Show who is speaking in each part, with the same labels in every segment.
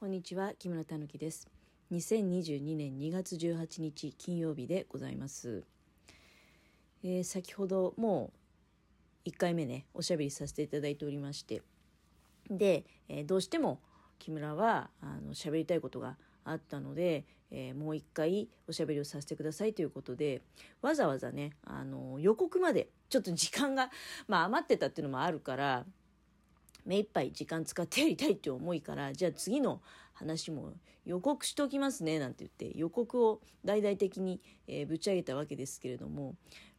Speaker 1: こんにちは木村たぬきです。2022年2月18日金曜日でございます、えー先ほどもう1回目ねおしゃべりさせていただいておりまして。で、えーどうしても木村はあの喋りたいことがあったので、えーもう一回おしゃべりをさせてくださいということでわざわざねあの予告までちょっと時間が、まあ、余ってたっていうのもあるから目いっぱい時間使ってやりたいって思いからじゃあ次の話も予告しておきますねなんて言って予告を大々的に、えーぶち上げたわけですけれども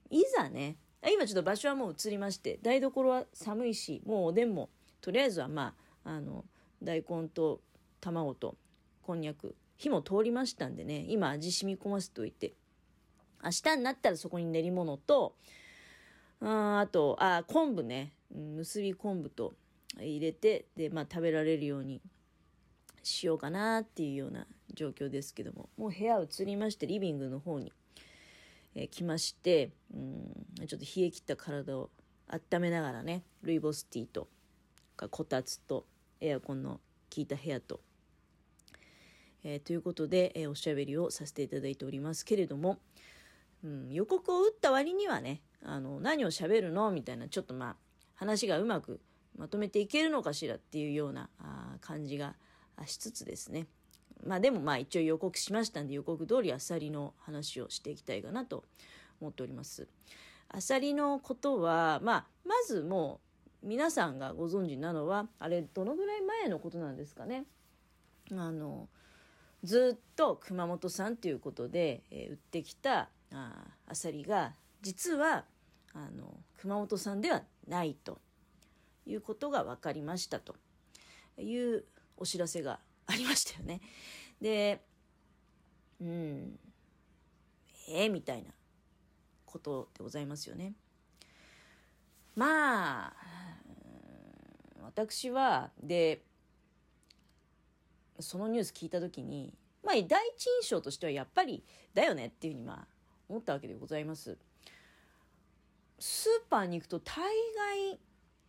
Speaker 1: いざね今ちょっと場所はもう移りまして台所は寒いしもうおでんもとりあえずはまああの大根と卵とこんにゃく火も通りましたんでね今味染み込ませておいて明日になったらそこに練り物とああとあ昆布ねうん結び昆布と入れてで、まあ、食べられるようにしようかなっていうような状況ですけどももう部屋移りましてリビングの方に、えー来ましてうんちょっと冷え切った体を温めながらねルイボスティーとかこたつとエアコンの効いた部屋と、えーということで、えーおしゃべりをさせていただいておりますけれども、うん、予告を打った割にはねあの何をしゃべるの？みたいなちょっとまあ話がうまくまとめていけるのかしらっていうような感じがしつつですねまあでもまあ一応予告しましたんで予告通りアサリの話をしていきたいかなと思っております。アサリのことは、まあ、まずもう皆さんがご存知なのはあれどのぐらい前のことなんですかね。あのずっと熊本産ということで、えー売ってきたあアサリが実はあの熊本産ではないということが分かりましたというお知らせがありましたよね。で、うん、えー、みたいなことでございますよね。まあ、私は、で、そのニュース聞いたときに、まあ、第一印象としてはやっぱりだよねっていうふうにまあ思ったわけでございます。スーパーに行くと大概、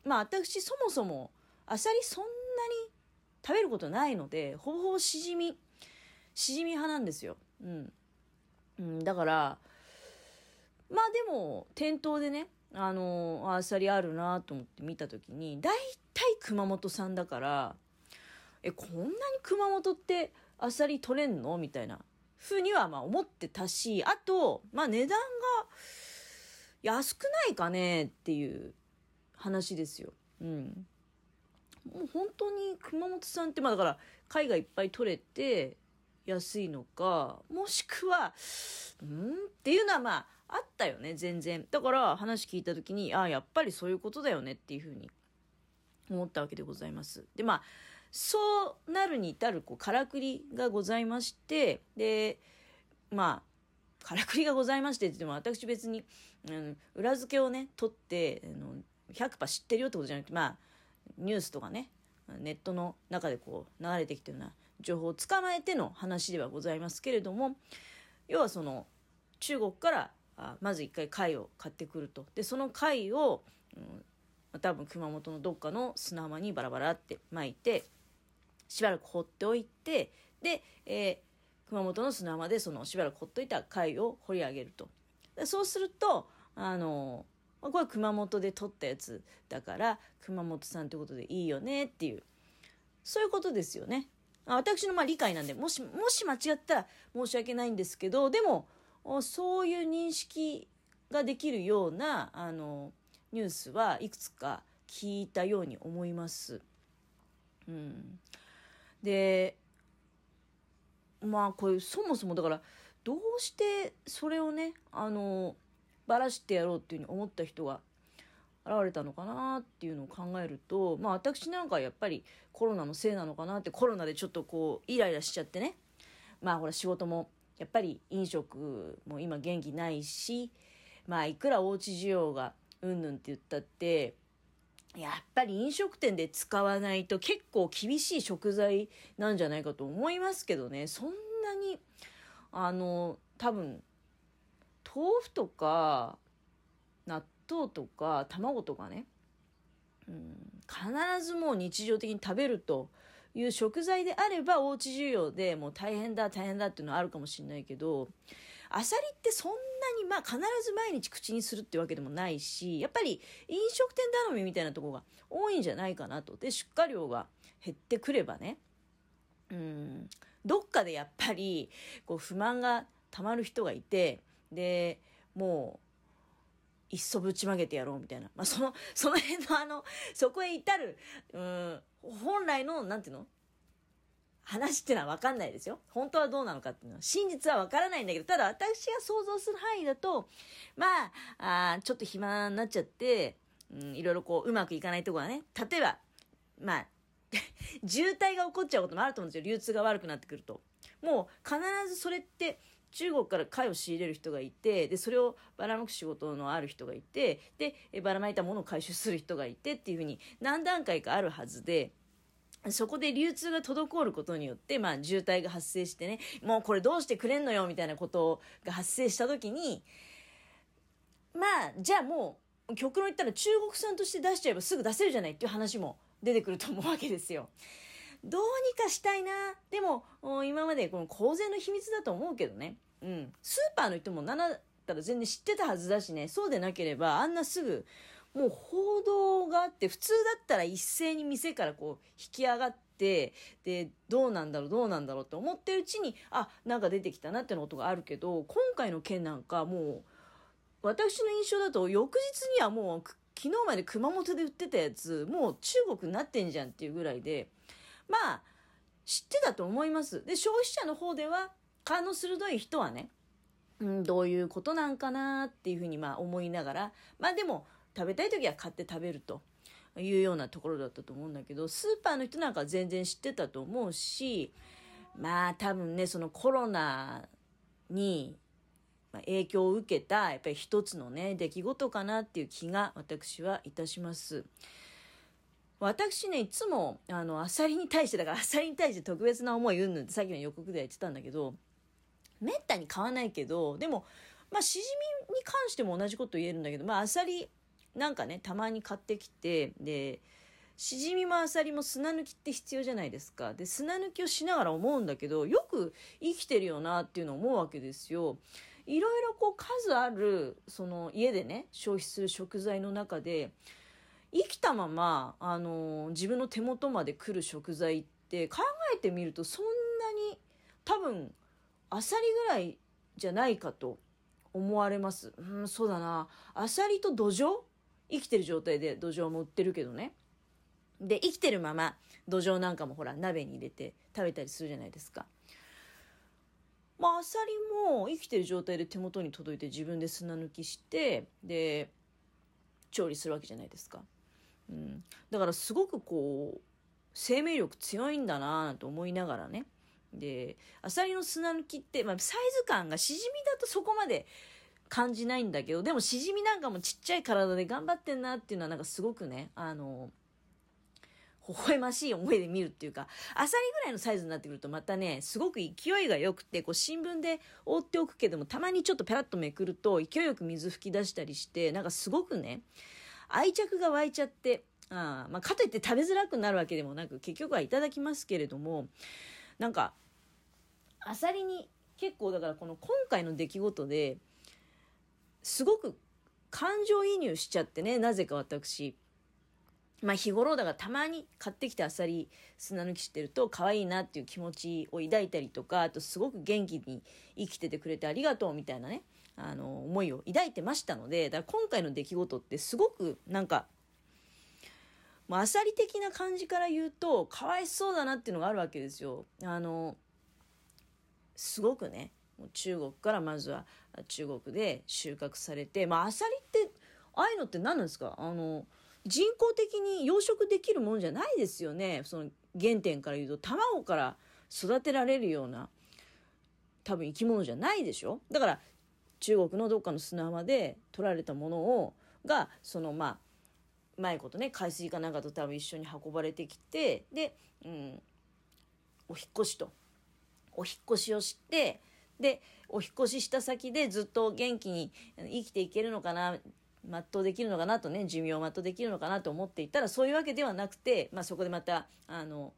Speaker 1: まあ私そもそもアサリそんなに食べることないので、ほぼほぼしじみ、しじみ派なんですよ。うん。うん、だから、まあでも、店頭でね、あの、あアサリあるなと思って見たときに、大体熊本産だから、え、こんなに熊本ってアサリ取れんの？みたいなふうにはまあ思ってたし、あと、まあ値段が安くないかねっていう話ですよ。うん。もう本当に熊本産って、まあだから貝がいっぱい取れて安いのか、もしくは、うんっていうのはまああったよね、全然。だから話聞いた時に、ああ、やっぱりそういうことだよねっていうふうに思ったわけでございます。で、まあ、そうなるに至るこうからくりがございまして、で、まあ、からくりがございましてって言っても私別に、うん、裏付けをね、取って、あの100%知ってるよってことじゃなくて、まあ、ニュースとかね、ネットの中でこう流れてきてるような情報を捕まえての話ではございますけれども、要はその中国からあまず一回貝を買ってくると。で、その貝を、うん、多分熊本のどっかの砂浜にバラバラって巻いて、しばらく放っておいて、で、えー熊本の砂浜でそのしばらくほっといた貝を掘り上げると。でそうすると、あの、まあこれは熊本で取ったやつだから、熊本産ってことでいいよねっていう、そういうことですよね。あ私のまあ理解なんで、もし、もし間違ったら申し訳ないんですけど、でも、そういう認識ができるような、あの、ニュースはいくつか聞いたように思います。うん。で、まあこれそもそもだからどうしてそれをねあのばらしてやろうっていうふうに思った人が現れたのかなっていうのを考えるとまあ私なんかやっぱりコロナのせいなのかなってコロナでちょっとこうイライラしちゃってね。まあほら仕事もやっぱり飲食も今元気ないしまあいくらおうち需要がうんぬんって言ったってやっぱり飲食店で使わないと結構厳しい食材なんじゃないかと思いますけどね。そんなにあの多分豆腐とか納豆とか卵とかね、うん、必ずもう日常的に食べるという食材であればおうち需要でもう大変だ大変だっていうのはあるかもしれないけどアサリってそんなにまあ必ず毎日口にするってわけでもないしやっぱり飲食店頼みみたいなとこが多いんじゃないかなと。で出荷量が減ってくればね。うんどっかでやっぱりこう不満がたまる人がいてでもういっそぶちまけてやろうみたいな、まあ、そのその辺のあのそこへ至るうん本来のなんていうの？話っていうのは分かんないですよ。本当はどうなのかっていうのは、真実は分からないんだけど、ただ私が想像する範囲だと、まあ、あちょっと暇になっちゃって、うん、いろいろこう、うまくいかないとこはね、例えば、まあ、渋滞が起こっちゃうこともあると思うんですよ。流通が悪くなってくると。もう必ずそれって中国から貝を仕入れる人がいて、で、それをばらまく仕事のある人がいて、で、ばらまいたものを回収する人がいてっていうふうに何段階かあるはずで、そこで流通が滞ることによって、まあ、渋滞が発生してね、もうこれどうしてくれんのよ、みたいなことが発生した時に、まあ、じゃあもう、極論言ったら中国産として出しちゃえばすぐ出せるじゃないっていう話も出てくると思うわけですよ。どうにかしたいな。でも、今までこの公然の秘密だと思うけどね。うん。スーパーの人も7だったら全然知ってたはずだしね、そうでなければ、あんなすぐ、もう報道があって普通だったら一斉に店からこう引き上がってでどうなんだろうどうなんだろうって思ってるうちにあなんか出てきたなってのことがあるけど今回の件なんかもう私の印象だと翌日にはもう昨日まで熊本で売ってたやつもう中国になってんじゃんっていうぐらいでまあ知ってたと思いますで消費者の方では勘の鋭い人はねうん、どういうことなんかなっていうふうにまあ思いながらまあでも食べたい時は買って食べるというようなところだったと思うんだけどスーパーの人なんか全然知ってたと思うしまあ多分ねそのコロナに影響を受けたやっぱり一つのね出来事かなっていう気が私はいたします。私ねいつもあのアサリに対してだからアサリに対して特別な思いうんぬんってさっきの予告では言ってたんだけどめったに買わないけどでもまあしじみに関しても同じこと言えるんだけどまあアサリなんかねたまに買ってきてでしじみもあさりも砂抜きって必要じゃないですかで砂抜きをしながら思うんだけどよく生きてるよなっていうのを思うわけですよ。いろいろこう数あるその家でね消費する食材の中で生きたままあの自分の手元まで来る食材って考えてみるとそんなに多分あさりぐらいじゃないかと思われます。うん、そうだな。あさりと土壌？生きてる状態で土壌も売ってるけどね。で、生きてるまま土壌なんかもほら鍋に入れて食べたりするじゃないですか。まあ、アサリも生きてる状態で手元に届いて自分で砂抜きして、で、調理するわけじゃないですか。うん。だからすごくこう、生命力強いんだなと思いながらね。で、アサリの砂抜きって、まあ、サイズ感がしじみだとそこまで感じないんだけど、でもしじみなんかもちっちゃい体で頑張ってんなっていうのはなんかすごくね、あの、微笑ましい思いで見るっていうか、アサリぐらいのサイズになってくるとまたね、すごく勢いが良くて、こう新聞で覆っておくけども、たまにちょっとペラッとめくると勢いよく水吹き出したりして、なんかすごくね、愛着が湧いちゃって、あまあ、かといって食べづらくなるわけでもなく、結局はいただきますけれども、なんか、アサリに結構だからこの今回の出来事で、すごく感情移入しちゃってね、なぜか私。まあ日頃だからたまに買ってきてあさり砂抜きしてると可愛いなっていう気持ちを抱いたりとか、あとすごく元気に生きててくれてありがとうみたいなね、あの思いを抱いてましたので、だから今回の出来事ってすごくなんか、もうあさり的な感じから言うと、かわいそうだなっていうのがあるわけですよ。あの、すごくね、中国からまずは中国で収穫されて、まあ、アサリって、ああいうのって何なんですか？あの、人工的に養殖できるもんじゃないですよね。その原点から言うと、卵から育てられるような、多分生き物じゃないでしょ？だから、中国のどっかの砂浜で取られたものを、が、そのまあ、うまいことね、海水かなんかと多分一緒に運ばれてきて、で、うん、お引越しと。お引越しをして、でお引越しした先でずっと元気に生きていけるのかな全うできるのかなとね寿命を全うできるのかなと思っていたらそういうわけではなくて、まあ、そこでまたあの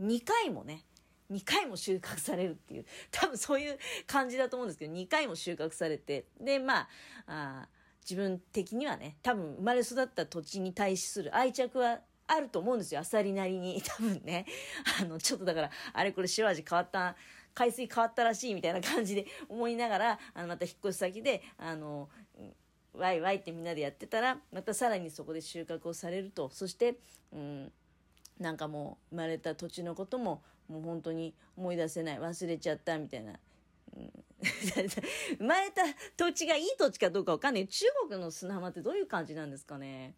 Speaker 1: 2回もね、2回も収穫されるっていう、多分そういう感じだと思うんですけど、2回も収穫されて、で、まあ、あ自分的にはね、多分生まれ育った土地に対する愛着はあると思うんですよ。あさりなりに。多分ね。あの、ちょっとだから、あれこれ塩味変わった、海水変わったらしいみたいな感じで 思いながら、あの、また引っ越し先で、あの、ワイワイってみんなでやってたら、またさらにそこで収穫をされると。そして、うん、なんかもう生まれた土地のことももう本当に思い出せない忘れちゃったみたいな、うん、生まれた土地がいい土地かどうかわかんない中国の砂浜ってどういう感じなんですかね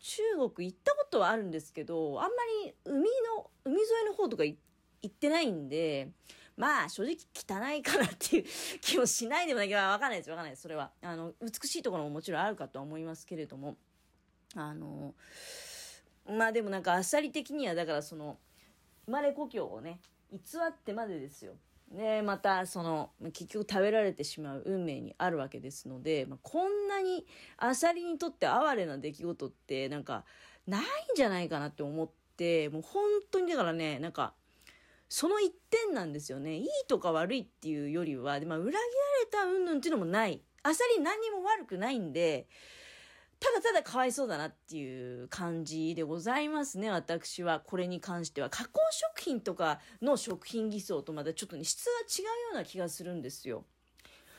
Speaker 1: 中国行ったことはあるんですけどあんまり海の海沿いの方とか行ってないんでまあ正直汚いかなっていう 気もしないでもないけどわかんないですわかんないですそれは。あの美しいところももちろんあるかとは思いますけれども。あのまあでもなんかあっさり的にはだからその生まれ故郷をね偽ってまでですよ。ね、またその結局食べられてしまう運命にあるわけですので、まあ、こんなにアサリにとって哀れな出来事ってなんかないんじゃないかなって思ってもう本当にだからねなんかその一点なんですよね。いいとか悪いっていうよりは、まあ、裏切られた云々っていうのもない。アサリ何にも悪くないんでただただかわいそうだなっていう感じでございますね、私は。これに関しては。加工食品とかの食品偽装とまたちょっとね、質が違うような気がするんですよ。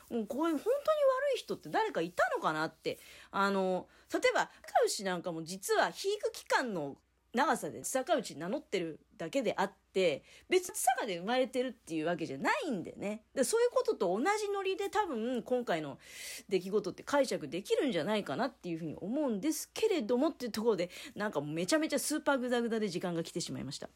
Speaker 1: もうこういう本当に悪い人って誰かいたのかなって。あの、例えば、カウシなんかも実は肥育期間の長さで坂内名乗ってるだけであって、別に坂で生まれてるっていうわけじゃないんでね。でそういうことと同じノリで多分今回の出来事って解釈できるんじゃないかなっていうふうに思うんですけれどもっていうところで、なんかめちゃめちゃスーパーグダグダで時間が来てしまいました。